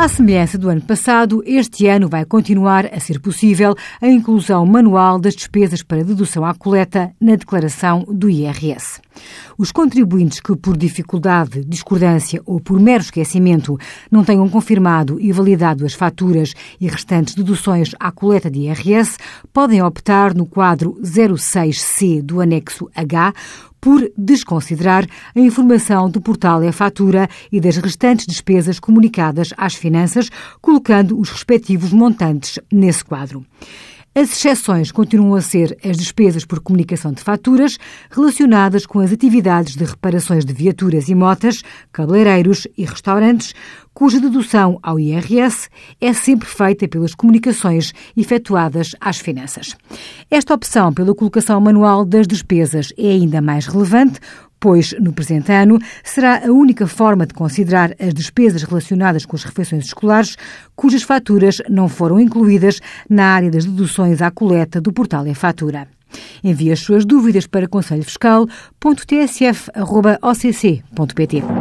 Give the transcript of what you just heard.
À semelhança do ano passado, este ano vai continuar a ser possível a inclusão manual das despesas para dedução à coleta na declaração do IRS. Os contribuintes que, por dificuldade, discordância ou por mero esquecimento, não tenham confirmado e validado as faturas e restantes deduções à coleta de IRS, podem optar no quadro 06C do anexo H por desconsiderar a informação do portal e fatura e das restantes despesas comunicadas às finanças, colocando os respectivos montantes nesse quadro. As exceções continuam a ser as despesas por comunicação de faturas relacionadas com as atividades de reparações de viaturas e motas, cabeleireiros e restaurantes, cuja dedução ao IRS é sempre feita pelas comunicações efetuadas às finanças. Esta opção pela colocação manual das despesas é ainda mais relevante, pois, no presente ano, será a única forma de considerar as despesas relacionadas com as refeições escolares cujas faturas não foram incluídas na área das deduções à coleta do portal e fatura. Envie as suas dúvidas para conselhofiscal.tsf.occ.pt.